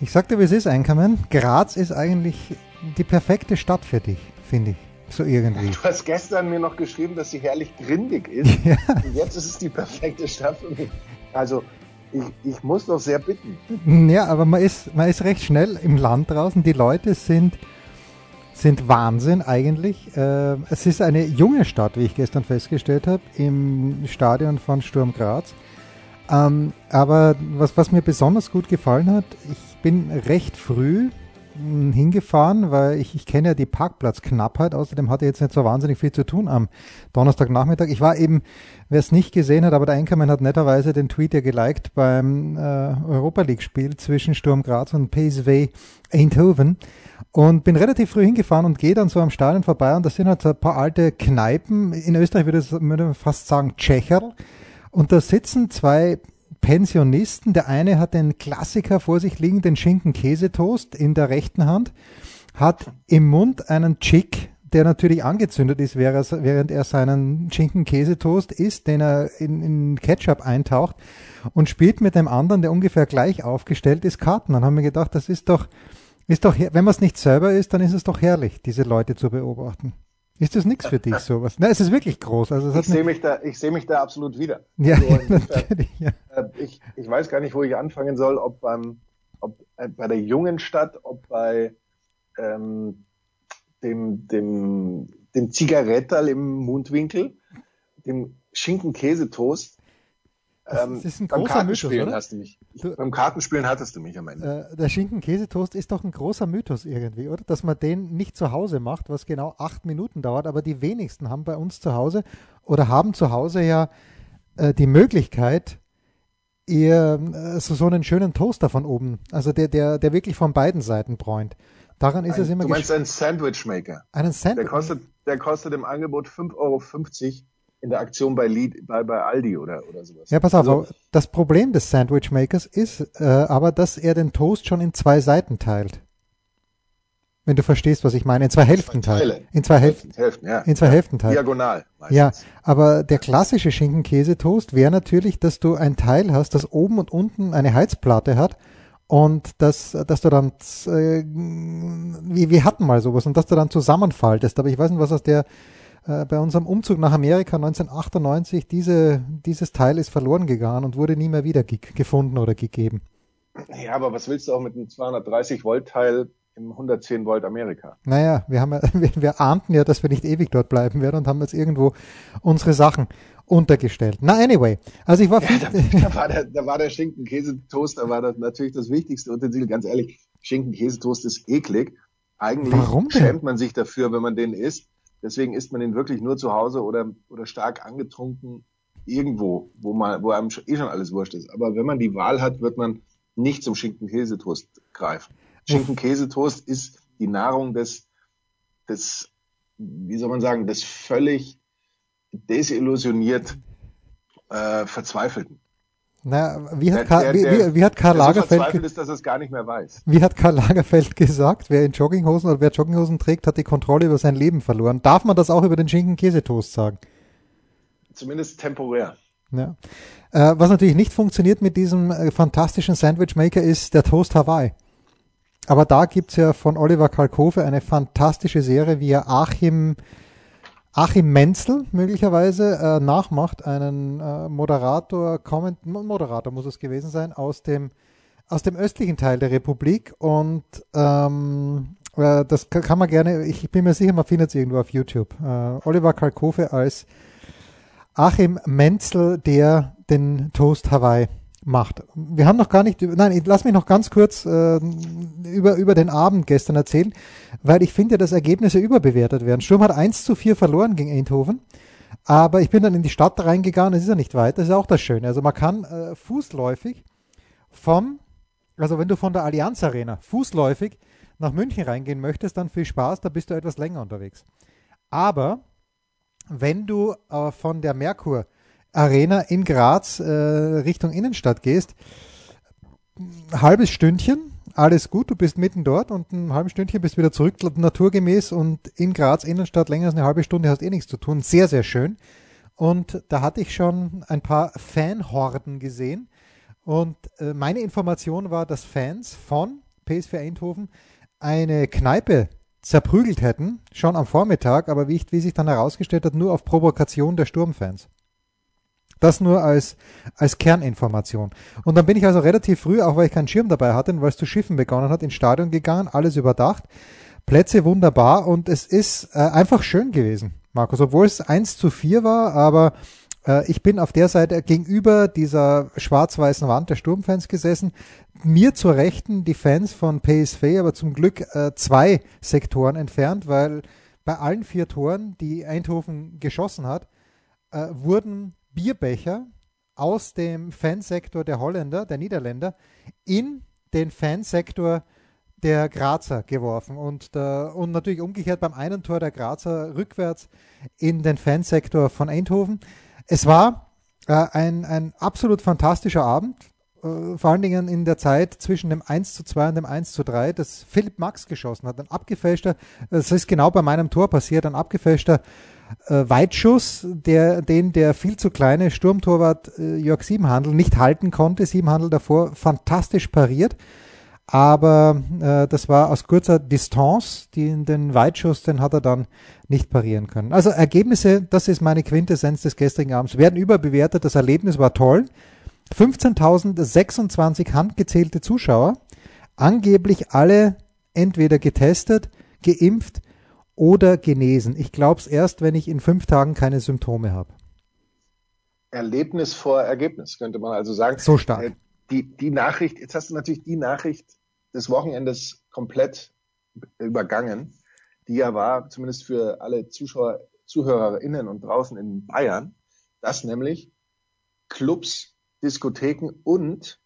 Ich sagte, wie es ist, Einkommen. Graz ist eigentlich die perfekte Stadt für dich, finde ich. So irgendwie. Du hast gestern mir noch geschrieben, dass sie herrlich grindig ist. Ja. Und jetzt ist es die perfekte Stadt für mich. Also, ich, ich muss doch sehr bitten. Ja, aber man ist, man ist recht schnell im Land draußen. Die Leute sind, sind Wahnsinn eigentlich. Äh, es ist eine junge Stadt, wie ich gestern festgestellt habe, im Stadion von Sturm Graz. Ähm, aber was, was mir besonders gut gefallen hat, ich bin recht früh hm, hingefahren, weil ich, ich kenne ja die Parkplatzknappheit. Außerdem hatte ich jetzt nicht so wahnsinnig viel zu tun am Donnerstagnachmittag. Ich war eben, wer es nicht gesehen hat, aber der Einkommen hat netterweise den Tweet ja geliked beim äh, Europa League Spiel zwischen Sturm Graz und PSV Eindhoven und bin relativ früh hingefahren und gehe dann so am Stadion vorbei und da sind halt so ein paar alte Kneipen. In Österreich würde, ich würde fast sagen Tschecherl. Und da sitzen zwei Pensionisten. Der eine hat den Klassiker vor sich liegen, den Schinken-Käsetoast in der rechten Hand, hat im Mund einen Chick, der natürlich angezündet ist, während er seinen Schinken-Käsetoast isst, den er in, in Ketchup eintaucht und spielt mit dem anderen, der ungefähr gleich aufgestellt ist, Karten. Dann haben wir gedacht, das ist doch, ist doch, wenn man es nicht selber ist, dann ist es doch herrlich, diese Leute zu beobachten. Ist das nichts für dich, sowas? Nein, es ist wirklich groß. Also ich sehe mich, da, ich seh mich da absolut wieder. Ja, also natürlich, ja. Äh, ich, ich weiß gar nicht, wo ich anfangen soll, ob beim, ob äh, bei der jungen Stadt, ob bei ähm, dem, dem, dem Zigarettal im Mundwinkel, dem Schinken-Käsetoast ähm, das ist ein beim Kartenspielen Mythos, hast du mich. Du, beim Kartenspielen hattest du mich am Ende. Äh, der Schinken-Käsetoast ist doch ein großer Mythos irgendwie, oder? Dass man den nicht zu Hause macht, was genau acht Minuten dauert, aber die wenigsten haben bei uns zu Hause oder haben zu Hause ja äh, die Möglichkeit, ihr äh, so, so einen schönen Toaster von oben, also der, der, der wirklich von beiden Seiten bräunt. Daran ist ein, es immer Du meinst einen Sandwich-Maker? Einen Sandwich? Der kostet, der kostet im Angebot 5,50 Euro in der Aktion bei, Lied, bei, bei Aldi oder, oder sowas. Ja, pass auf, also, das Problem des Sandwich Makers ist äh, aber, dass er den Toast schon in zwei Seiten teilt. Wenn du verstehst, was ich meine, in zwei Hälften teilt. In zwei Hälften, Hälften ja. In zwei ja. Hälften teilt. Diagonal. Meistens. Ja, aber der klassische Schinken-Käse-Toast wäre natürlich, dass du ein Teil hast, das oben und unten eine Heizplatte hat und dass, dass du dann, äh, wie wir hatten mal sowas, und dass du dann zusammenfaltest. Aber ich weiß nicht, was aus der äh, bei unserem Umzug nach Amerika 1998, diese, dieses Teil ist verloren gegangen und wurde nie mehr wieder gefunden oder gegeben. Ja, aber was willst du auch mit einem 230 Volt Teil im 110 Volt Amerika? Naja, wir haben ja, wir, wir ahnten ja, dass wir nicht ewig dort bleiben werden und haben jetzt irgendwo unsere Sachen untergestellt. Na, anyway. Also ich war ja, da, da, war der, da war der Schinken-Käse-Toast, da war das natürlich das wichtigste Utensil. Ganz ehrlich, Schinken-Käse-Toast ist eklig. Eigentlich Warum denn? schämt man sich dafür, wenn man den isst. Deswegen isst man den wirklich nur zu Hause oder, oder stark angetrunken irgendwo, wo man, wo einem eh schon alles wurscht ist. Aber wenn man die Wahl hat, wird man nicht zum Schinken-Käsetoast greifen. Schinken-Käsetoast ist die Nahrung des, des, wie soll man sagen, des völlig desillusioniert äh, Verzweifelten. Na, wie hat, Karl, wie, wie, wie, hat Karl Lagerfeld ist, dass es gar nicht mehr weiß. Wie hat Karl Lagerfeld gesagt, wer in Jogginghosen oder wer Jogginghosen trägt, hat die Kontrolle über sein Leben verloren. Darf man das auch über den Schinken-Käsetoast sagen? Zumindest temporär. Ja. Äh, was natürlich nicht funktioniert mit diesem äh, fantastischen Sandwichmaker ist der Toast Hawaii. Aber da gibt's ja von Oliver Kalkofe eine fantastische Serie, wie er Achim Achim Menzel möglicherweise äh, nachmacht, einen äh, Moderator, Comment, Moderator muss es gewesen sein, aus dem, aus dem östlichen Teil der Republik und ähm, äh, das kann man gerne, ich bin mir sicher, man findet es irgendwo auf YouTube. Äh, Oliver Kalkofe als Achim Menzel, der den Toast Hawaii macht. Wir haben noch gar nicht, nein, lass mich noch ganz kurz äh, über, über den Abend gestern erzählen, weil ich finde, dass Ergebnisse überbewertet werden. Sturm hat 1 zu 4 verloren gegen Eindhoven, aber ich bin dann in die Stadt reingegangen, es ist ja nicht weit, das ist auch das Schöne. Also man kann äh, fußläufig vom Also wenn du von der Allianz Arena fußläufig nach München reingehen möchtest, dann viel Spaß, da bist du etwas länger unterwegs. Aber wenn du äh, von der Merkur Arena in Graz äh, Richtung Innenstadt gehst, halbes Stündchen, alles gut, du bist mitten dort und ein halbes Stündchen bist wieder zurück, naturgemäß und in Graz Innenstadt länger als eine halbe Stunde hast eh nichts zu tun. Sehr, sehr schön. Und da hatte ich schon ein paar Fanhorden gesehen. Und äh, meine Information war, dass Fans von PSV Eindhoven eine Kneipe zerprügelt hätten, schon am Vormittag, aber wie, ich, wie sich dann herausgestellt hat, nur auf Provokation der Sturmfans. Das nur als, als Kerninformation. Und dann bin ich also relativ früh, auch weil ich keinen Schirm dabei hatte, weil es zu schiffen begonnen hat, ins Stadion gegangen, alles überdacht. Plätze wunderbar und es ist äh, einfach schön gewesen, Markus. Obwohl es 1 zu 4 war, aber äh, ich bin auf der Seite gegenüber dieser schwarz-weißen Wand der Sturmfans gesessen. Mir zur Rechten die Fans von PSV, aber zum Glück äh, zwei Sektoren entfernt, weil bei allen vier Toren, die Eindhoven geschossen hat, äh, wurden Bierbecher aus dem Fansektor der Holländer, der Niederländer, in den Fansektor der Grazer geworfen und, der, und natürlich umgekehrt beim einen Tor der Grazer rückwärts in den Fansektor von Eindhoven. Es war äh, ein, ein absolut fantastischer Abend, äh, vor allen Dingen in der Zeit zwischen dem 1 zu 2 und dem 1 zu 3, das Philipp Max geschossen hat. Ein abgefälschter, das ist genau bei meinem Tor passiert, ein abgefälschter äh, Weitschuss, der, den der viel zu kleine Sturmtorwart äh, Jörg Siebenhandel nicht halten konnte. Siebenhandel davor fantastisch pariert. Aber äh, das war aus kurzer Distanz. Die, den Weitschuss, den hat er dann nicht parieren können. Also Ergebnisse, das ist meine Quintessenz des gestrigen Abends, werden überbewertet. Das Erlebnis war toll. 15.026 handgezählte Zuschauer, angeblich alle entweder getestet, geimpft oder genesen. Ich glaube es erst, wenn ich in fünf Tagen keine Symptome habe. Erlebnis vor Ergebnis, könnte man also sagen. So stark. Äh, die, die Nachricht, jetzt hast du natürlich die Nachricht des Wochenendes komplett übergangen, die ja war, zumindest für alle Zuschauer, ZuhörerInnen und draußen in Bayern, dass nämlich Clubs, Diskotheken und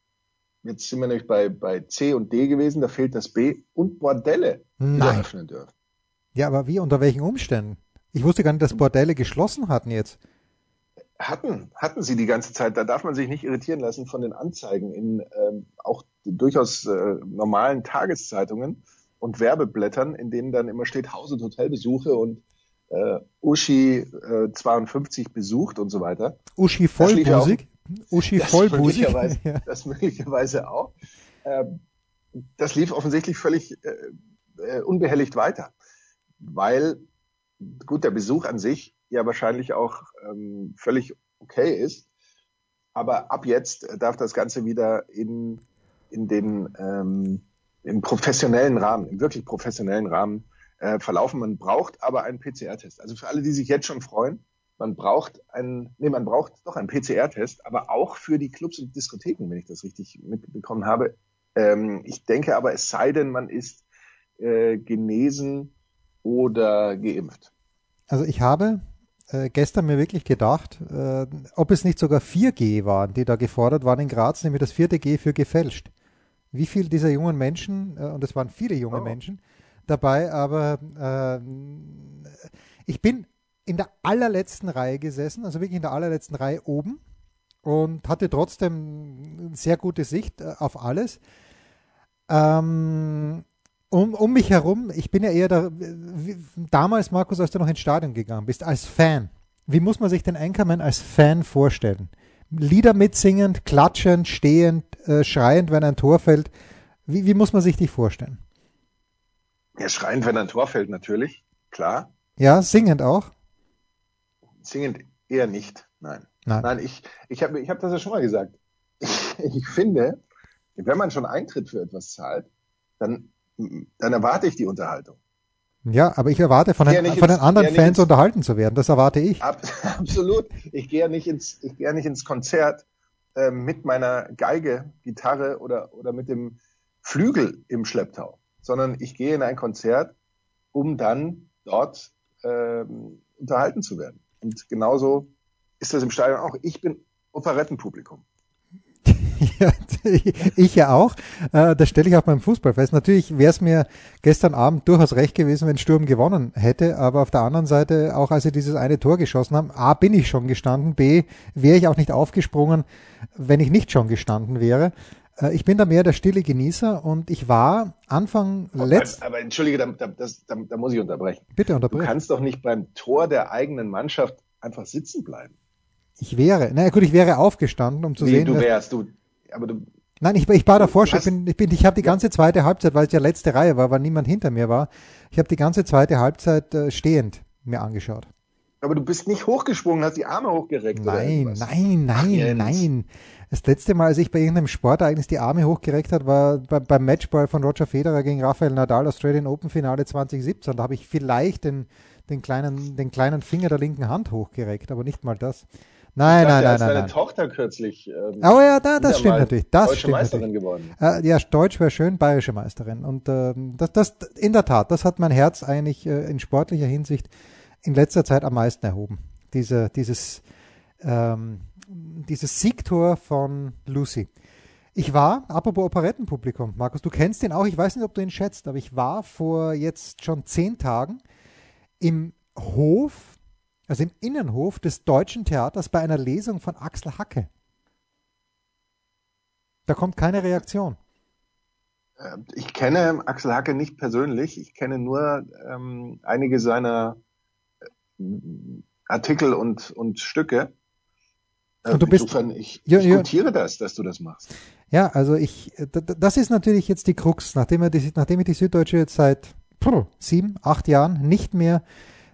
jetzt sind wir nämlich bei, bei C und D gewesen, da fehlt das B und Bordelle wieder öffnen dürfen. Ja, aber wie? Unter welchen Umständen? Ich wusste gar nicht, dass Bordelle geschlossen hatten jetzt. Hatten, hatten sie die ganze Zeit. Da darf man sich nicht irritieren lassen von den Anzeigen in ähm, auch durchaus äh, normalen Tageszeitungen und Werbeblättern, in denen dann immer steht Haus- und Hotelbesuche und äh, Uschi äh, 52 besucht und so weiter. Uschi vollbusig? Uschi das vollbusig? Möglicherweise, ja. Das möglicherweise auch. Ähm, das lief offensichtlich völlig äh, äh unbehelligt weiter weil gut der Besuch an sich ja wahrscheinlich auch ähm, völlig okay ist, aber ab jetzt darf das Ganze wieder in in den ähm, im professionellen Rahmen, im wirklich professionellen Rahmen äh, verlaufen. Man braucht aber einen PCR-Test. Also für alle, die sich jetzt schon freuen, man braucht einen, nee, man braucht doch einen PCR-Test, aber auch für die Clubs und Diskotheken, wenn ich das richtig mitbekommen habe. Ähm, ich denke aber, es sei denn, man ist äh, genesen oder geimpft? Also ich habe äh, gestern mir wirklich gedacht, äh, ob es nicht sogar 4G waren, die da gefordert waren in Graz, nämlich das vierte G für gefälscht. Wie viele dieser jungen Menschen, äh, und es waren viele junge oh. Menschen dabei, aber äh, ich bin in der allerletzten Reihe gesessen, also wirklich in der allerletzten Reihe oben und hatte trotzdem sehr gute Sicht äh, auf alles. Ähm, um, um mich herum, ich bin ja eher da, wie, damals, Markus, als du noch ins Stadion gegangen bist, als Fan. Wie muss man sich den Anchorman als Fan vorstellen? Lieder mitsingend, klatschend, stehend, äh, schreiend, wenn ein Tor fällt. Wie, wie muss man sich dich vorstellen? Ja, schreiend, wenn ein Tor fällt, natürlich, klar. Ja, singend auch? Singend eher nicht, nein. Nein, nein ich, ich habe ich hab das ja schon mal gesagt. Ich, ich finde, wenn man schon Eintritt für etwas zahlt, dann dann erwarte ich die Unterhaltung. Ja, aber ich erwarte von, den, von den anderen Fans ins, unterhalten zu werden. Das erwarte ich. Ab, absolut. Ich gehe ja nicht ins, ich gehe ja nicht ins Konzert äh, mit meiner Geige, Gitarre oder oder mit dem Flügel im Schlepptau, sondern ich gehe in ein Konzert, um dann dort äh, unterhalten zu werden. Und genauso ist das im Stadion auch. Ich bin Operettenpublikum. Ja, ich ja auch. Äh, das stelle ich auch beim Fußball fest. Natürlich wäre es mir gestern Abend durchaus recht gewesen, wenn Sturm gewonnen hätte, aber auf der anderen Seite, auch als sie dieses eine Tor geschossen haben, A, bin ich schon gestanden, B, wäre ich auch nicht aufgesprungen, wenn ich nicht schon gestanden wäre. Äh, ich bin da mehr der stille Genießer und ich war Anfang letzt. Aber, aber entschuldige, da, da, das, da, da muss ich unterbrechen. Bitte unterbrechen. Du kannst doch nicht beim Tor der eigenen Mannschaft einfach sitzen bleiben. Ich wäre, na gut, ich wäre aufgestanden, um zu nee, sehen. du wärst, du, aber du. Nein, ich, ich war davor schon, ich bin, ich bin, ich habe die ganze zweite Halbzeit, weil es ja letzte Reihe war, weil niemand hinter mir war, ich habe die ganze zweite Halbzeit äh, stehend mir angeschaut. Aber du bist nicht hochgesprungen, hast die Arme hochgereckt. Nein, nein, nein, nein. Das letzte Mal, als ich bei irgendeinem Sportereignis die Arme hochgereckt hat, war bei, beim Matchball von Roger Federer gegen Rafael Nadal Australian Open Finale 2017. Da habe ich vielleicht den, den, kleinen, den kleinen Finger der linken Hand hochgereckt, aber nicht mal das. Nein, nein, nein, nein. Deine nein. Tochter kürzlich. Ähm, oh ja, da, das stimmt natürlich. Das deutsche stimmt Meisterin natürlich. geworden. Äh, ja, Deutsch wäre schön, bayerische Meisterin. Und ähm, das, das, in der Tat, das hat mein Herz eigentlich äh, in sportlicher Hinsicht in letzter Zeit am meisten erhoben. Diese, dieses, ähm, dieses Siegtor von Lucy. Ich war, apropos Operettenpublikum, Markus, du kennst ihn auch, ich weiß nicht, ob du ihn schätzt, aber ich war vor jetzt schon zehn Tagen im Hof also im Innenhof des Deutschen Theaters bei einer Lesung von Axel Hacke. Da kommt keine Reaktion. Äh, ich kenne Axel Hacke nicht persönlich. Ich kenne nur ähm, einige seiner Artikel und, und Stücke. Und du bist, Insofern, ich, ja, ich gutiere ja. das, dass du das machst. Ja, also ich, das ist natürlich jetzt die Krux, nachdem, die, nachdem ich die Süddeutsche jetzt seit sieben, acht Jahren nicht mehr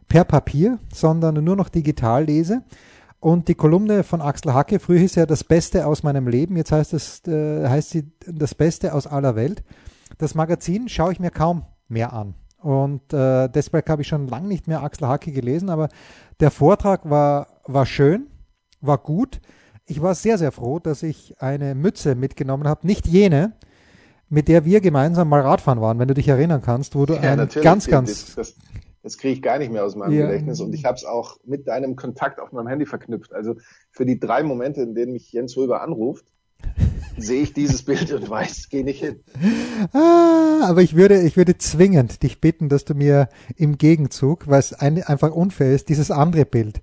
per Papier, sondern nur noch digital lese. Und die Kolumne von Axel Hacke, früher hieß ja das Beste aus meinem Leben, jetzt heißt es, äh, heißt sie das Beste aus aller Welt. Das Magazin schaue ich mir kaum mehr an. Und äh, deshalb habe ich schon lange nicht mehr Axel Hacke gelesen, aber der Vortrag war, war schön, war gut. Ich war sehr, sehr froh, dass ich eine Mütze mitgenommen habe. Nicht jene, mit der wir gemeinsam mal Radfahren waren, wenn du dich erinnern kannst, wo du ja, ein ganz, ganz. Das, das, das kriege ich gar nicht mehr aus meinem ja. Gedächtnis und ich habe es auch mit deinem Kontakt auf meinem Handy verknüpft. Also für die drei Momente, in denen mich Jens Röber anruft, sehe ich dieses Bild und weiß, gehe nicht hin. Ah, aber ich würde, ich würde zwingend dich bitten, dass du mir im Gegenzug, weil es ein, einfach unfair ist, dieses andere Bild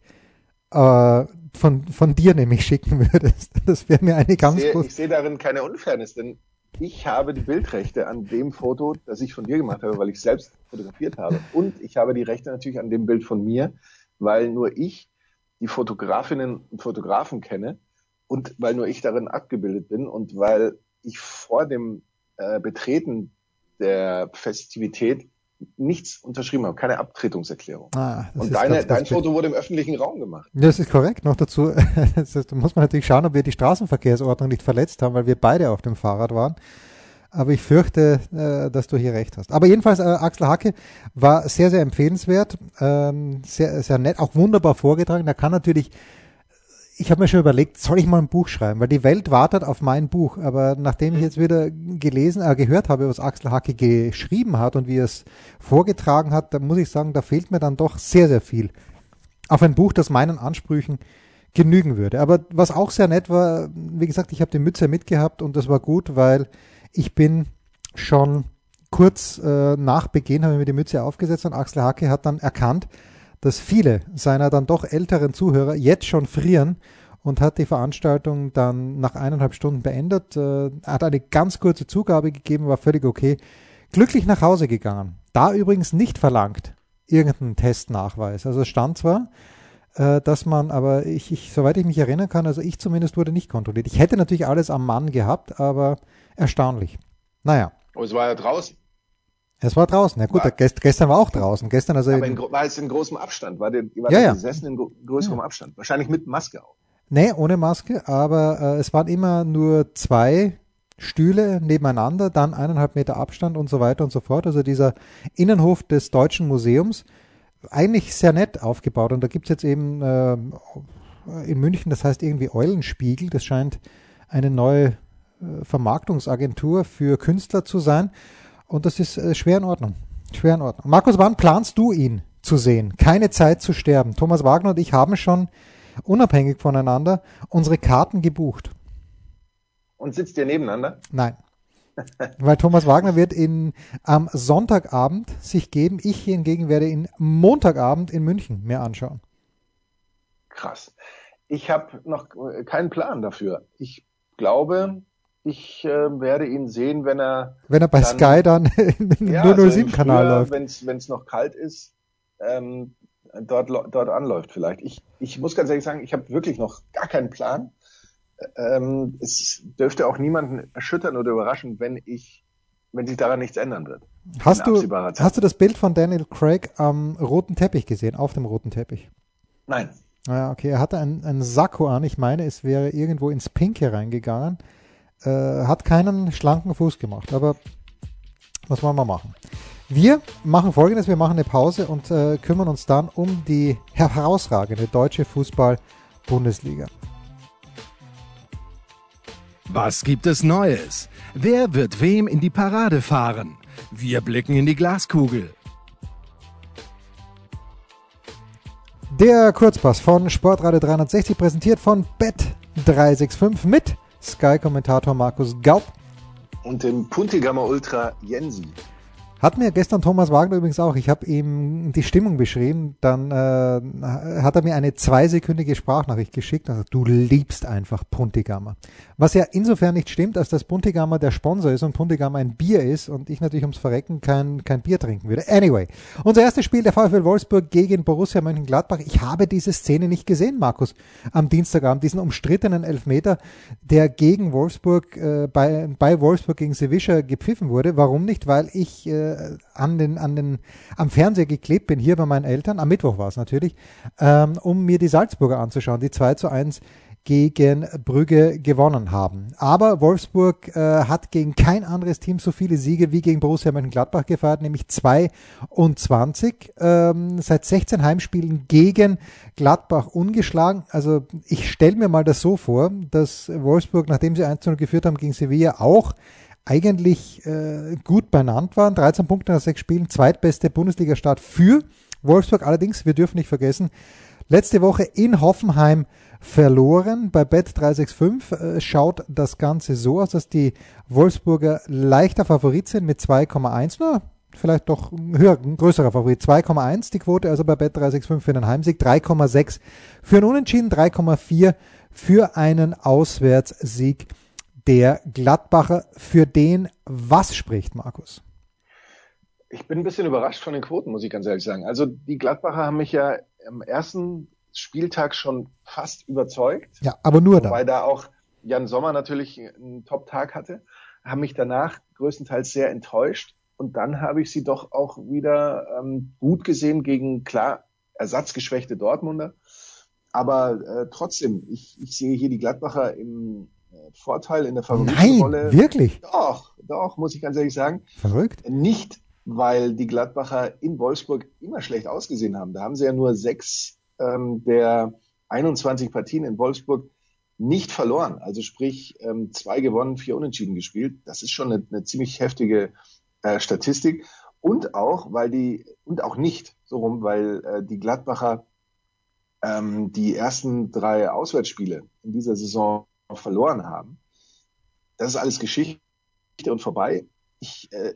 äh, von, von dir nämlich schicken würdest. Das wäre mir eine ganz Ich sehe, ich sehe darin keine Unfairness, denn ich habe die Bildrechte an dem Foto, das ich von dir gemacht habe, weil ich selbst fotografiert habe. Und ich habe die Rechte natürlich an dem Bild von mir, weil nur ich die Fotografinnen und Fotografen kenne und weil nur ich darin abgebildet bin und weil ich vor dem äh, Betreten der Festivität nichts unterschrieben habe, keine Abtretungserklärung. Ah, und deine, das, das dein Foto wurde im öffentlichen Raum gemacht. Das ist korrekt. Noch dazu da muss man natürlich schauen, ob wir die Straßenverkehrsordnung nicht verletzt haben, weil wir beide auf dem Fahrrad waren. Aber ich fürchte, äh, dass du hier recht hast. Aber jedenfalls, äh, Axel Hacke war sehr, sehr empfehlenswert, ähm, sehr, sehr nett, auch wunderbar vorgetragen. Er kann natürlich ich habe mir schon überlegt, soll ich mal ein Buch schreiben, weil die Welt wartet auf mein Buch. Aber nachdem ich jetzt wieder gelesen, äh, gehört habe, was Axel Hacke geschrieben hat und wie er es vorgetragen hat, da muss ich sagen, da fehlt mir dann doch sehr, sehr viel auf ein Buch, das meinen Ansprüchen genügen würde. Aber was auch sehr nett war, wie gesagt, ich habe die Mütze mitgehabt und das war gut, weil ich bin schon kurz äh, nach Beginn habe ich mir die Mütze aufgesetzt und Axel Hacke hat dann erkannt, dass viele seiner dann doch älteren Zuhörer jetzt schon frieren und hat die Veranstaltung dann nach eineinhalb Stunden beendet, äh, hat eine ganz kurze Zugabe gegeben, war völlig okay, glücklich nach Hause gegangen. Da übrigens nicht verlangt irgendeinen Testnachweis. Also es stand zwar, äh, dass man, aber ich, ich, soweit ich mich erinnern kann, also ich zumindest wurde nicht kontrolliert. Ich hätte natürlich alles am Mann gehabt, aber erstaunlich. Naja. Aber es war ja draußen. Es war draußen. Ja gut, war, gest, gestern war auch draußen. Gestern also. Aber in, war es in großem Abstand? War der, war ja, ja. gesessen in größerem ja. Abstand? Wahrscheinlich mit Maske auch. Nee, ohne Maske, aber äh, es waren immer nur zwei Stühle nebeneinander, dann eineinhalb Meter Abstand und so weiter und so fort. Also dieser Innenhof des Deutschen Museums, eigentlich sehr nett aufgebaut. Und da gibt's jetzt eben äh, in München, das heißt irgendwie Eulenspiegel, das scheint eine neue äh, Vermarktungsagentur für Künstler zu sein. Und das ist äh, schwer in Ordnung. Schwer in Ordnung. Markus, wann planst du ihn zu sehen? Keine Zeit zu sterben. Thomas Wagner und ich haben schon unabhängig voneinander unsere Karten gebucht. Und sitzt ihr nebeneinander? Nein. Weil Thomas Wagner wird in, am Sonntagabend sich geben. Ich hingegen werde ihn Montagabend in München mir anschauen. Krass. Ich habe noch keinen Plan dafür. Ich glaube, ich äh, werde ihn sehen, wenn er wenn er bei dann, Sky dann im ja, 007-Kanal also läuft. Wenn es noch kalt ist, ähm, dort, dort anläuft vielleicht. Ich, ich muss ganz ehrlich sagen, ich habe wirklich noch gar keinen Plan. Ähm, es dürfte auch niemanden erschüttern oder überraschen, wenn ich, wenn sich daran nichts ändern wird. Hast du, hast du das Bild von Daniel Craig am roten Teppich gesehen, auf dem roten Teppich? Nein. Naja, okay, er hatte einen, einen Sakko an. Ich meine, es wäre irgendwo ins Pinke reingegangen. Äh, hat keinen schlanken Fuß gemacht, aber was wollen wir machen? Wir machen folgendes, wir machen eine Pause und äh, kümmern uns dann um die herausragende deutsche Fußball-Bundesliga. Was gibt es Neues? Wer wird wem in die Parade fahren? Wir blicken in die Glaskugel. Der Kurzpass von Sportradio 360 präsentiert von Bet365 mit Sky-Kommentator Markus Gaub und dem Puntigammer Ultra Jensi. Hat mir gestern Thomas Wagner übrigens auch, ich habe ihm die Stimmung beschrieben, dann äh, hat er mir eine zweisekündige Sprachnachricht geschickt und sagt, du liebst einfach Puntigammer. Was ja insofern nicht stimmt, als dass Puntigammer der Sponsor ist und Puntigammer ein Bier ist und ich natürlich ums Verrecken kein, kein Bier trinken würde. Anyway, unser erstes Spiel der VfL Wolfsburg gegen Borussia Mönchengladbach. Ich habe diese Szene nicht gesehen, Markus, am Dienstagabend, diesen umstrittenen Elfmeter, der gegen Wolfsburg, äh, bei, bei Wolfsburg gegen Sevilla gepfiffen wurde. Warum nicht? Weil ich äh, äh, an den, an den, am Fernseher geklebt bin, hier bei meinen Eltern, am Mittwoch war es natürlich, ähm, um mir die Salzburger anzuschauen, die 2 zu 1 gegen Brügge gewonnen haben. Aber Wolfsburg äh, hat gegen kein anderes Team so viele Siege wie gegen Borussia Mönchengladbach gefeiert, nämlich 22. Ähm, seit 16 Heimspielen gegen Gladbach ungeschlagen. Also ich stelle mir mal das so vor, dass Wolfsburg, nachdem sie 1-0 geführt haben gegen Sevilla, auch eigentlich äh, gut benannt waren. 13 Punkte nach sechs Spielen, zweitbeste Bundesliga-Start für Wolfsburg. Allerdings, wir dürfen nicht vergessen, letzte Woche in Hoffenheim verloren. Bei Bet 365 äh, schaut das Ganze so aus, dass die Wolfsburger leichter Favorit sind mit 2,1. Na, vielleicht doch höher, ein größerer Favorit. 2,1 die Quote, also bei Bet 365 für einen Heimsieg, 3,6 für einen Unentschieden, 3,4 für einen Auswärtssieg der Gladbacher, für den was spricht, Markus? Ich bin ein bisschen überrascht von den Quoten, muss ich ganz ehrlich sagen. Also die Gladbacher haben mich ja am ersten Spieltag schon fast überzeugt. Ja, aber nur da. Weil da auch Jan Sommer natürlich einen Top-Tag hatte, haben mich danach größtenteils sehr enttäuscht. Und dann habe ich sie doch auch wieder ähm, gut gesehen gegen klar ersatzgeschwächte Dortmunder. Aber äh, trotzdem, ich, ich sehe hier die Gladbacher im Vorteil in der Favoritenrolle. Nein, wirklich? Doch, doch, muss ich ganz ehrlich sagen. Verrückt. Nicht, weil die Gladbacher in Wolfsburg immer schlecht ausgesehen haben. Da haben sie ja nur sechs ähm, der 21 Partien in Wolfsburg nicht verloren. Also sprich, ähm, zwei gewonnen, vier unentschieden gespielt. Das ist schon eine, eine ziemlich heftige äh, Statistik. Und auch, weil die, und auch nicht so rum, weil äh, die Gladbacher ähm, die ersten drei Auswärtsspiele in dieser Saison verloren haben. Das ist alles Geschichte und vorbei. Ich äh,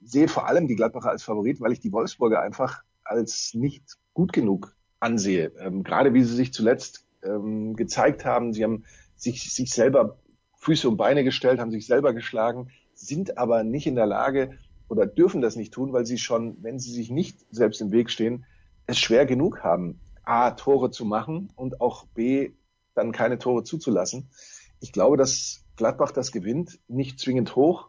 sehe vor allem die Gladbacher als Favorit, weil ich die Wolfsburger einfach als nicht gut genug ansehe. Ähm, gerade wie sie sich zuletzt ähm, gezeigt haben. Sie haben sich, sich selber Füße und Beine gestellt, haben sich selber geschlagen, sind aber nicht in der Lage oder dürfen das nicht tun, weil sie schon, wenn sie sich nicht selbst im Weg stehen, es schwer genug haben, A, Tore zu machen und auch B, dann keine Tore zuzulassen. Ich glaube, dass Gladbach das gewinnt, nicht zwingend hoch,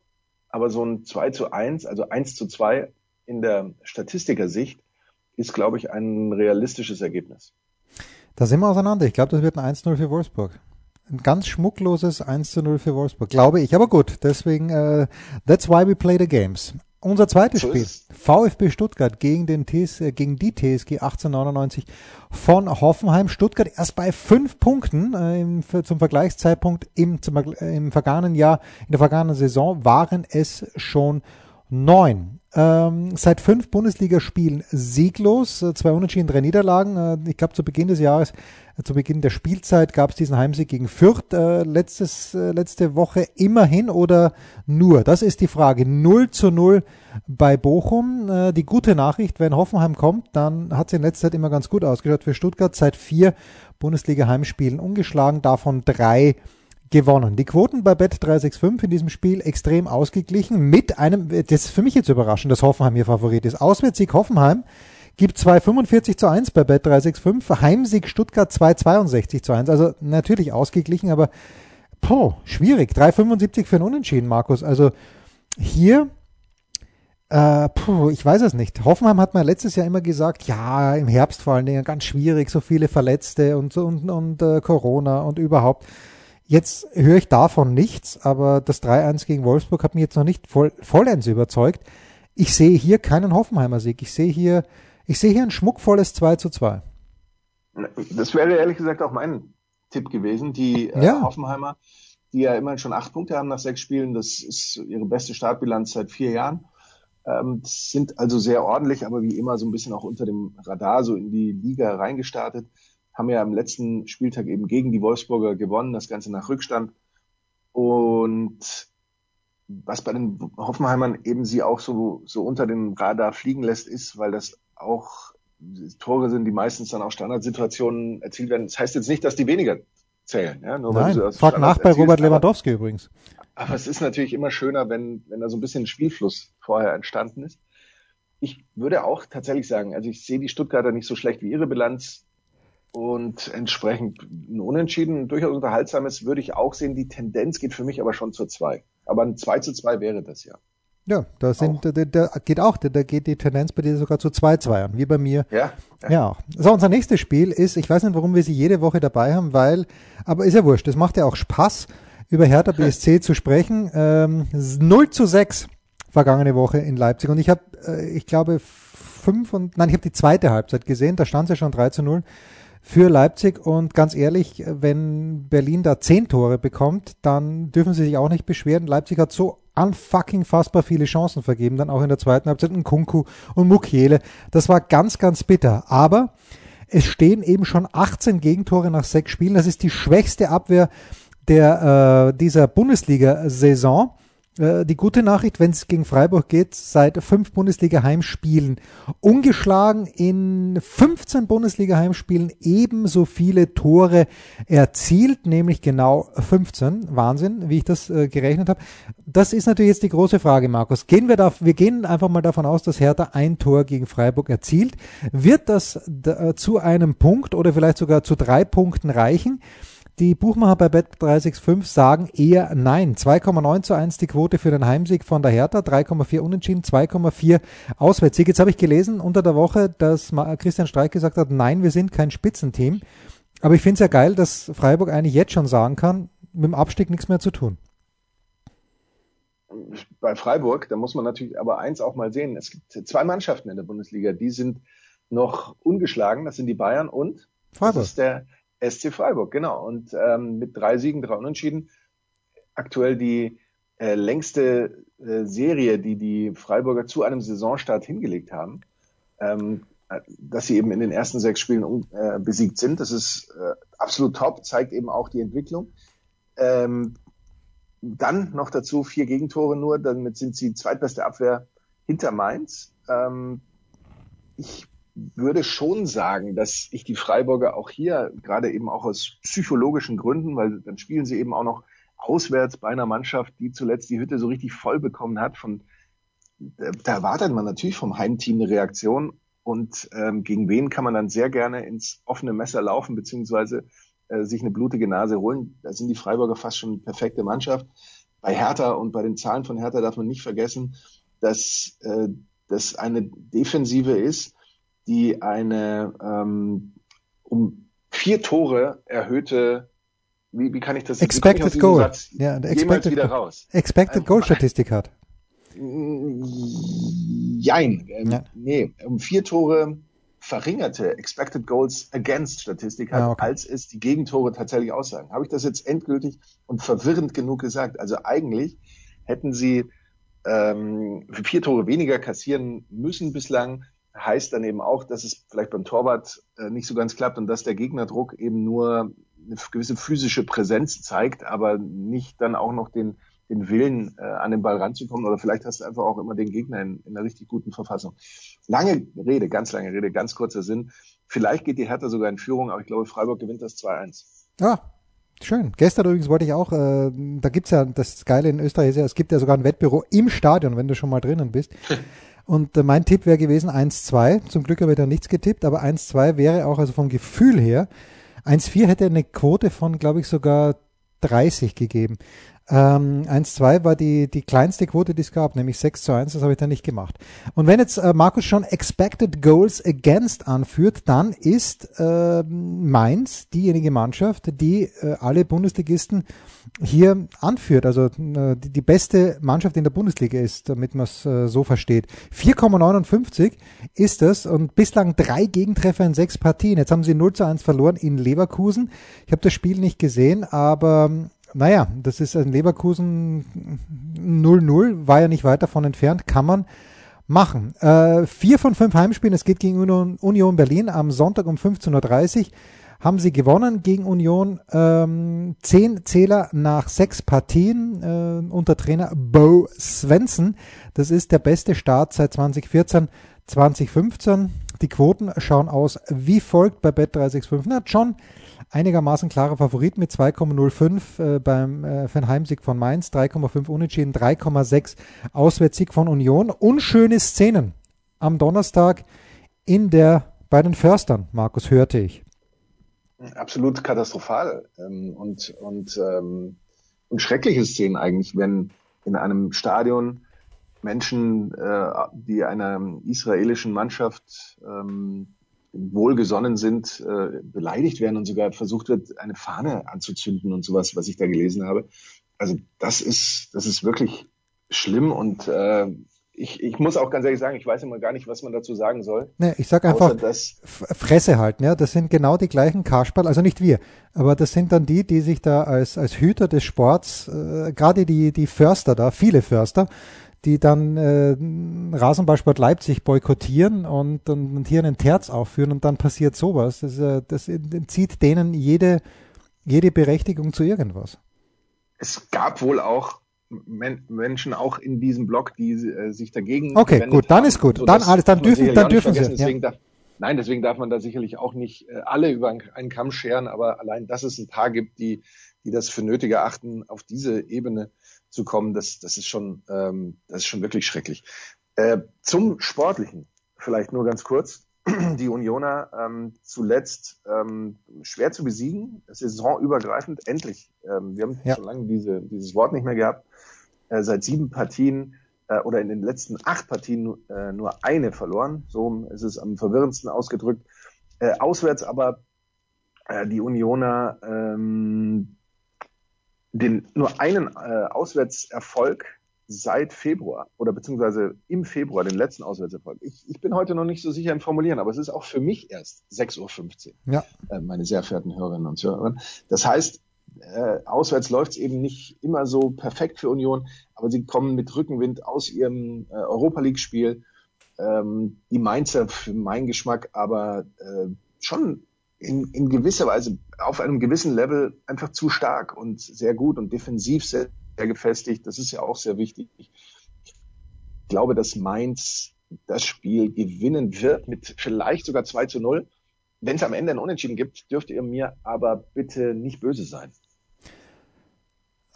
aber so ein 2 zu 1, also 1 zu 2 in der Statistikersicht ist, glaube ich, ein realistisches Ergebnis. Da sind wir auseinander. Ich glaube, das wird ein 1-0 für Wolfsburg. Ein ganz schmuckloses 1 zu 0 für Wolfsburg, glaube ich. Aber gut, deswegen, uh, that's why we play the games. Unser zweites so Spiel, VfB Stuttgart gegen, den TS, äh, gegen die TSG 1899 von Hoffenheim. Stuttgart erst bei fünf Punkten äh, im, zum Vergleichszeitpunkt im, zum, äh, im vergangenen Jahr, in der vergangenen Saison waren es schon Neun. Ähm, seit fünf Bundesligaspielen sieglos, äh, zwei Unentschieden, drei Niederlagen. Äh, ich glaube, zu Beginn des Jahres, äh, zu Beginn der Spielzeit gab es diesen Heimsieg gegen Fürth äh, letztes, äh, letzte Woche immerhin oder nur? Das ist die Frage. 0 zu 0 bei Bochum. Äh, die gute Nachricht, wenn Hoffenheim kommt, dann hat es in letzter Zeit immer ganz gut ausgeschaut für Stuttgart. Seit vier Bundesliga-Heimspielen ungeschlagen, davon drei gewonnen. Die Quoten bei Bet 365 in diesem Spiel extrem ausgeglichen mit einem, das ist für mich jetzt überraschend, dass Hoffenheim hier Favorit ist. Auswärtssieg Hoffenheim gibt 2,45 zu 1 bei Bet 365, Heimsieg Stuttgart 2,62 zu 1. Also natürlich ausgeglichen, aber poh, schwierig. 3,75 für ein Unentschieden, Markus. Also hier äh, puh, ich weiß es nicht. Hoffenheim hat man letztes Jahr immer gesagt, ja, im Herbst vor allen Dingen ganz schwierig, so viele Verletzte und, und, und äh, Corona und überhaupt. Jetzt höre ich davon nichts, aber das 3-1 gegen Wolfsburg hat mich jetzt noch nicht voll, vollends überzeugt. Ich sehe hier keinen Hoffenheimer Sieg. Ich sehe hier, ich sehe hier ein schmuckvolles 2 zu 2. Das wäre ehrlich gesagt auch mein Tipp gewesen. Die äh, ja. Hoffenheimer, die ja immerhin schon acht Punkte haben nach sechs Spielen, das ist ihre beste Startbilanz seit vier Jahren. Ähm, sind also sehr ordentlich, aber wie immer so ein bisschen auch unter dem Radar so in die Liga reingestartet haben ja am letzten Spieltag eben gegen die Wolfsburger gewonnen, das Ganze nach Rückstand. Und was bei den Hoffenheimern eben sie auch so, so unter dem Radar fliegen lässt, ist, weil das auch Tore sind, die meistens dann auch Standardsituationen erzielt werden. Das heißt jetzt nicht, dass die weniger zählen. Ja? Nur Nein, frag nach bei Robert Lewandowski aber, übrigens. Aber es ist natürlich immer schöner, wenn, wenn da so ein bisschen Spielfluss vorher entstanden ist. Ich würde auch tatsächlich sagen, also ich sehe die Stuttgarter nicht so schlecht wie ihre Bilanz und entsprechend ein Unentschieden, durchaus unterhaltsames, würde ich auch sehen. Die Tendenz geht für mich aber schon zur 2. Aber ein 2 zu 2 wäre das ja. Ja, da sind, da, da geht auch, da geht die Tendenz bei dir sogar zu 2-2 an, wie bei mir. Ja, ja. Ja. So, unser nächstes Spiel ist, ich weiß nicht, warum wir sie jede Woche dabei haben, weil, aber ist ja wurscht, es macht ja auch Spaß, über Hertha BSC zu sprechen. Ähm, 0 zu 6 vergangene Woche in Leipzig und ich habe, äh, ich glaube, fünf und, nein, ich habe die zweite Halbzeit gesehen, da stand es ja schon 3 zu 0 für Leipzig. Und ganz ehrlich, wenn Berlin da zehn Tore bekommt, dann dürfen sie sich auch nicht beschweren. Leipzig hat so unfucking fassbar viele Chancen vergeben, dann auch in der zweiten Halbzeit ein Kunku und Mukiele. Das war ganz, ganz bitter. Aber es stehen eben schon 18 Gegentore nach sechs Spielen. Das ist die schwächste Abwehr der, äh, dieser Bundesliga-Saison. Äh, die gute Nachricht, wenn es gegen Freiburg geht, seit fünf Bundesliga-Heimspielen ungeschlagen, in 15 Bundesliga-Heimspielen ebenso viele Tore erzielt, nämlich genau 15. Wahnsinn, wie ich das äh, gerechnet habe. Das ist natürlich jetzt die große Frage, Markus. Gehen wir da, wir gehen einfach mal davon aus, dass Hertha ein Tor gegen Freiburg erzielt. Wird das äh, zu einem Punkt oder vielleicht sogar zu drei Punkten reichen? Die Buchmacher bei Bet365 sagen eher nein. 2,9 zu 1 die Quote für den Heimsieg von der Hertha, 3,4 unentschieden, 2,4 Auswärtssieg. Jetzt habe ich gelesen unter der Woche, dass Christian Streich gesagt hat, nein, wir sind kein Spitzenteam. Aber ich finde es ja geil, dass Freiburg eigentlich jetzt schon sagen kann, mit dem Abstieg nichts mehr zu tun. Bei Freiburg, da muss man natürlich aber eins auch mal sehen. Es gibt zwei Mannschaften in der Bundesliga, die sind noch ungeschlagen. Das sind die Bayern und Freiburg. Das ist der SC Freiburg, genau. Und ähm, mit drei Siegen, drei Unentschieden. Aktuell die äh, längste äh, Serie, die die Freiburger zu einem Saisonstart hingelegt haben. Ähm, dass sie eben in den ersten sechs Spielen äh, besiegt sind. Das ist äh, absolut top, zeigt eben auch die Entwicklung. Ähm, dann noch dazu vier Gegentore nur, damit sind sie zweitbeste Abwehr hinter Mainz. Ähm, ich würde schon sagen, dass ich die Freiburger auch hier, gerade eben auch aus psychologischen Gründen, weil dann spielen sie eben auch noch auswärts bei einer Mannschaft, die zuletzt die Hütte so richtig voll bekommen hat. Von, da erwartet man natürlich vom Heimteam eine Reaktion und ähm, gegen wen kann man dann sehr gerne ins offene Messer laufen, beziehungsweise äh, sich eine blutige Nase holen. Da sind die Freiburger fast schon eine perfekte Mannschaft. Bei Hertha und bei den Zahlen von Hertha darf man nicht vergessen, dass äh, das eine Defensive ist, die eine ähm, um vier Tore erhöhte, wie, wie kann ich das Expected ich Goal. Satz ja, der expected, wieder raus? Expected Goal Statistik hat. Jein. Ähm, ja. Nee, um vier Tore verringerte Expected Goals Against Statistik hat, ah, okay. als es die Gegentore tatsächlich aussagen. Habe ich das jetzt endgültig und verwirrend genug gesagt? Also eigentlich hätten sie ähm, vier Tore weniger kassieren müssen bislang, heißt dann eben auch, dass es vielleicht beim Torwart äh, nicht so ganz klappt und dass der Gegnerdruck eben nur eine gewisse physische Präsenz zeigt, aber nicht dann auch noch den, den Willen, äh, an den Ball ranzukommen. Oder vielleicht hast du einfach auch immer den Gegner in, in einer richtig guten Verfassung. Lange Rede, ganz lange Rede, ganz kurzer Sinn. Vielleicht geht die Hertha sogar in Führung, aber ich glaube, Freiburg gewinnt das 2-1. Ja, Schön. Gestern übrigens wollte ich auch, äh, da gibt's ja, das Geile in Österreich ist ja, es gibt ja sogar ein Wettbüro im Stadion, wenn du schon mal drinnen bist. Und äh, mein Tipp wäre gewesen 1-2. Zum Glück habe ich da nichts getippt, aber 1-2 wäre auch also vom Gefühl her. 1-4 hätte eine Quote von, glaube ich, sogar 30 gegeben. Ähm, 1-2 war die, die kleinste Quote, die es gab, nämlich 6 zu 1, das habe ich dann nicht gemacht. Und wenn jetzt äh, Markus schon Expected Goals Against anführt, dann ist äh, Mainz diejenige Mannschaft, die äh, alle Bundesligisten hier anführt, also äh, die, die beste Mannschaft in der Bundesliga ist, damit man es äh, so versteht. 4,59 ist das und bislang drei Gegentreffer in sechs Partien. Jetzt haben sie 0 zu 1 verloren in Leverkusen. Ich habe das Spiel nicht gesehen, aber naja, das ist ein Leverkusen 0-0, war ja nicht weit davon entfernt, kann man machen. Äh, vier von fünf Heimspielen, es geht gegen Union, Berlin am Sonntag um 15.30 Uhr, haben sie gewonnen gegen Union. Ähm, zehn Zähler nach sechs Partien äh, unter Trainer Bo Svensson. Das ist der beste Start seit 2014, 2015. Die Quoten schauen aus wie folgt bei Bet365. Na, schon einigermaßen klarer Favorit mit 2,05 äh, beim äh, für Heimsieg von Mainz, 3,5 Unentschieden, 3,6 Auswärtssieg von Union. Unschöne Szenen am Donnerstag in der bei den Förstern, Markus, hörte ich. Absolut katastrophal ähm, und und ähm, und schreckliche Szenen eigentlich, wenn in einem Stadion Menschen, äh, die einer israelischen Mannschaft ähm, wohlgesonnen sind, äh, beleidigt werden und sogar versucht wird, eine Fahne anzuzünden und sowas, was ich da gelesen habe. Also das ist, das ist wirklich schlimm und äh, ich, ich muss auch ganz ehrlich sagen, ich weiß immer gar nicht, was man dazu sagen soll. Nee, ich sag einfach Fresse halten, ja. Das sind genau die gleichen Kasperl, also nicht wir, aber das sind dann die, die sich da als, als Hüter des Sports, äh, gerade die, die Förster da, viele Förster, die dann äh, Rasenballsport Leipzig boykottieren und, und, und hier einen Terz aufführen und dann passiert sowas. Das, äh, das entzieht denen jede, jede Berechtigung zu irgendwas. Es gab wohl auch Men Menschen auch in diesem Blog, die äh, sich dagegen. Okay, gut, dann haben. ist gut. dann alles, dann dürfen, dann dürfen sie. Deswegen ja. darf, nein, deswegen darf man da sicherlich auch nicht äh, alle über einen Kamm scheren, aber allein, dass es ein paar gibt, die, die das für nötig erachten, auf diese Ebene zu kommen, das, das ist schon, ähm, das ist schon wirklich schrecklich. Äh, zum Sportlichen vielleicht nur ganz kurz. Die Unioner ähm, zuletzt ähm, schwer zu besiegen, saisonübergreifend, endlich. Ähm, wir haben ja. schon lange diese, dieses Wort nicht mehr gehabt. Äh, seit sieben Partien äh, oder in den letzten acht Partien äh, nur eine verloren. So ist es am verwirrendsten ausgedrückt. Äh, auswärts aber äh, die Unioner ähm, den nur einen äh, Auswärtserfolg seit Februar oder beziehungsweise im Februar den letzten Auswärtserfolg. Ich, ich bin heute noch nicht so sicher im Formulieren, aber es ist auch für mich erst 6.15 Uhr, ja. äh, meine sehr verehrten Hörerinnen und Hörer. Das heißt, äh, auswärts läuft es eben nicht immer so perfekt für Union, aber sie kommen mit Rückenwind aus ihrem äh, Europa League-Spiel. Ähm, die Mainzer für meinen Geschmack aber äh, schon in, in gewisser Weise auf einem gewissen Level einfach zu stark und sehr gut und defensiv sehr, sehr gefestigt. Das ist ja auch sehr wichtig. Ich glaube, dass Mainz das Spiel gewinnen wird mit vielleicht sogar 2 zu 0. Wenn es am Ende ein Unentschieden gibt, dürft ihr mir aber bitte nicht böse sein.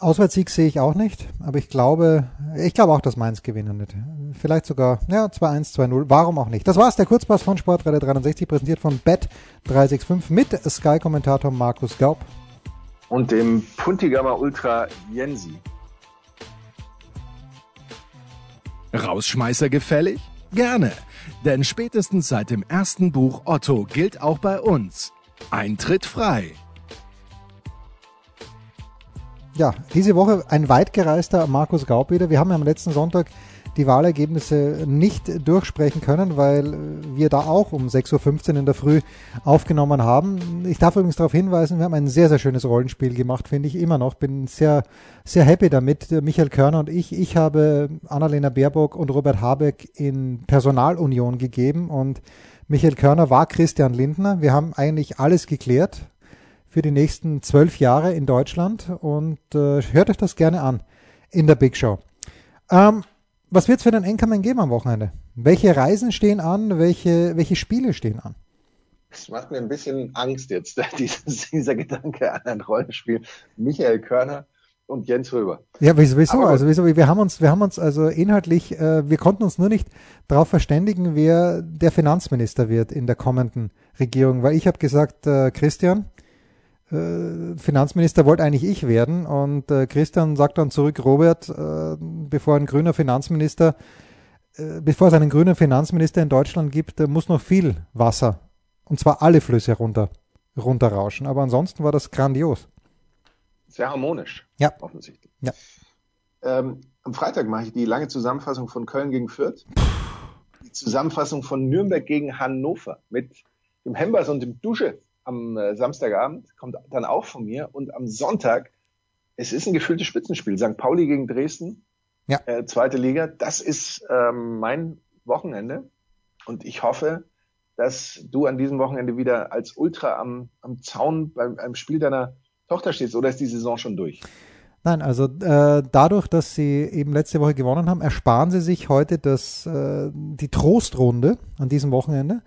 Auswärtssieg sehe ich auch nicht, aber ich glaube, ich glaube auch, dass Mainz gewinnen wird. Vielleicht sogar, ja, 2-1, 2-0, warum auch nicht. Das war's, der Kurzpass von Sportradar 360, präsentiert von Bet365 mit Sky-Kommentator Markus Gaub. Und dem Puntigama Ultra Jensi. Rausschmeißer gefällig? Gerne, denn spätestens seit dem ersten Buch Otto gilt auch bei uns. Eintritt frei. Ja, diese Woche ein weit gereister Markus Gaub wieder. Wir haben ja am letzten Sonntag die Wahlergebnisse nicht durchsprechen können, weil wir da auch um 6.15 Uhr in der Früh aufgenommen haben. Ich darf übrigens darauf hinweisen, wir haben ein sehr, sehr schönes Rollenspiel gemacht, finde ich immer noch. Bin sehr, sehr happy damit. Michael Körner und ich. Ich habe Annalena Baerbock und Robert Habeck in Personalunion gegeben und Michael Körner war Christian Lindner. Wir haben eigentlich alles geklärt für die nächsten zwölf Jahre in Deutschland und äh, hört euch das gerne an in der Big Show. Ähm, was wird es für den Enkermann geben am Wochenende? Welche Reisen stehen an? Welche, welche Spiele stehen an? Es macht mir ein bisschen Angst jetzt, dieses, dieser Gedanke an ein Rollenspiel. Michael Körner und Jens Röber. Ja, wieso? Aber also wieso? Wir haben uns, wir haben uns also inhaltlich, äh, wir konnten uns nur nicht darauf verständigen, wer der Finanzminister wird in der kommenden Regierung, weil ich habe gesagt, äh, Christian, Finanzminister wollte eigentlich ich werden und äh, Christian sagt dann zurück, Robert, äh, bevor ein grüner Finanzminister, äh, bevor es einen grünen Finanzminister in Deutschland gibt, äh, muss noch viel Wasser und zwar alle Flüsse runter runterrauschen. Aber ansonsten war das grandios. Sehr harmonisch. Ja. Offensichtlich. Ja. Ähm, am Freitag mache ich die lange Zusammenfassung von Köln gegen Fürth. Die Zusammenfassung von Nürnberg gegen Hannover mit dem Hembers und dem Dusche am äh, Samstagabend kommt dann auch von mir und am Sonntag, es ist ein gefühltes Spitzenspiel. St. Pauli gegen Dresden, ja. äh, zweite Liga. Das ist ähm, mein Wochenende und ich hoffe, dass du an diesem Wochenende wieder als Ultra am, am Zaun beim, beim Spiel deiner Tochter stehst oder ist die Saison schon durch? Nein, also äh, dadurch, dass sie eben letzte Woche gewonnen haben, ersparen sie sich heute das, äh, die Trostrunde an diesem Wochenende,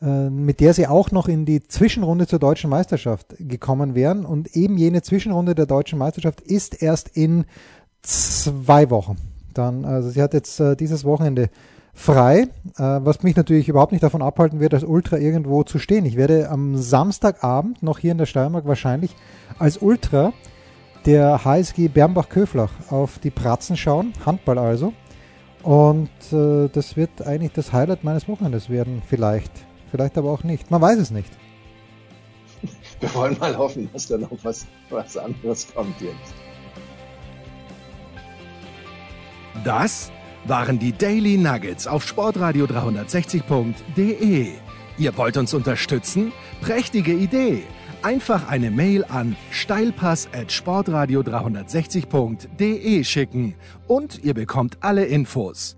mit der sie auch noch in die Zwischenrunde zur deutschen Meisterschaft gekommen wären. Und eben jene Zwischenrunde der deutschen Meisterschaft ist erst in zwei Wochen. Dann, also sie hat jetzt äh, dieses Wochenende frei, äh, was mich natürlich überhaupt nicht davon abhalten wird, als Ultra irgendwo zu stehen. Ich werde am Samstagabend noch hier in der Steiermark wahrscheinlich als Ultra der HSG Bernbach-Köflach auf die Pratzen schauen, Handball also. Und äh, das wird eigentlich das Highlight meines Wochenendes werden, vielleicht. Vielleicht aber auch nicht. Man weiß es nicht. Wir wollen mal hoffen, dass da noch was, was anderes kommt jetzt. Das waren die Daily Nuggets auf Sportradio 360.de. Ihr wollt uns unterstützen? Prächtige Idee! Einfach eine Mail an steilpass at sportradio 360.de schicken und ihr bekommt alle Infos.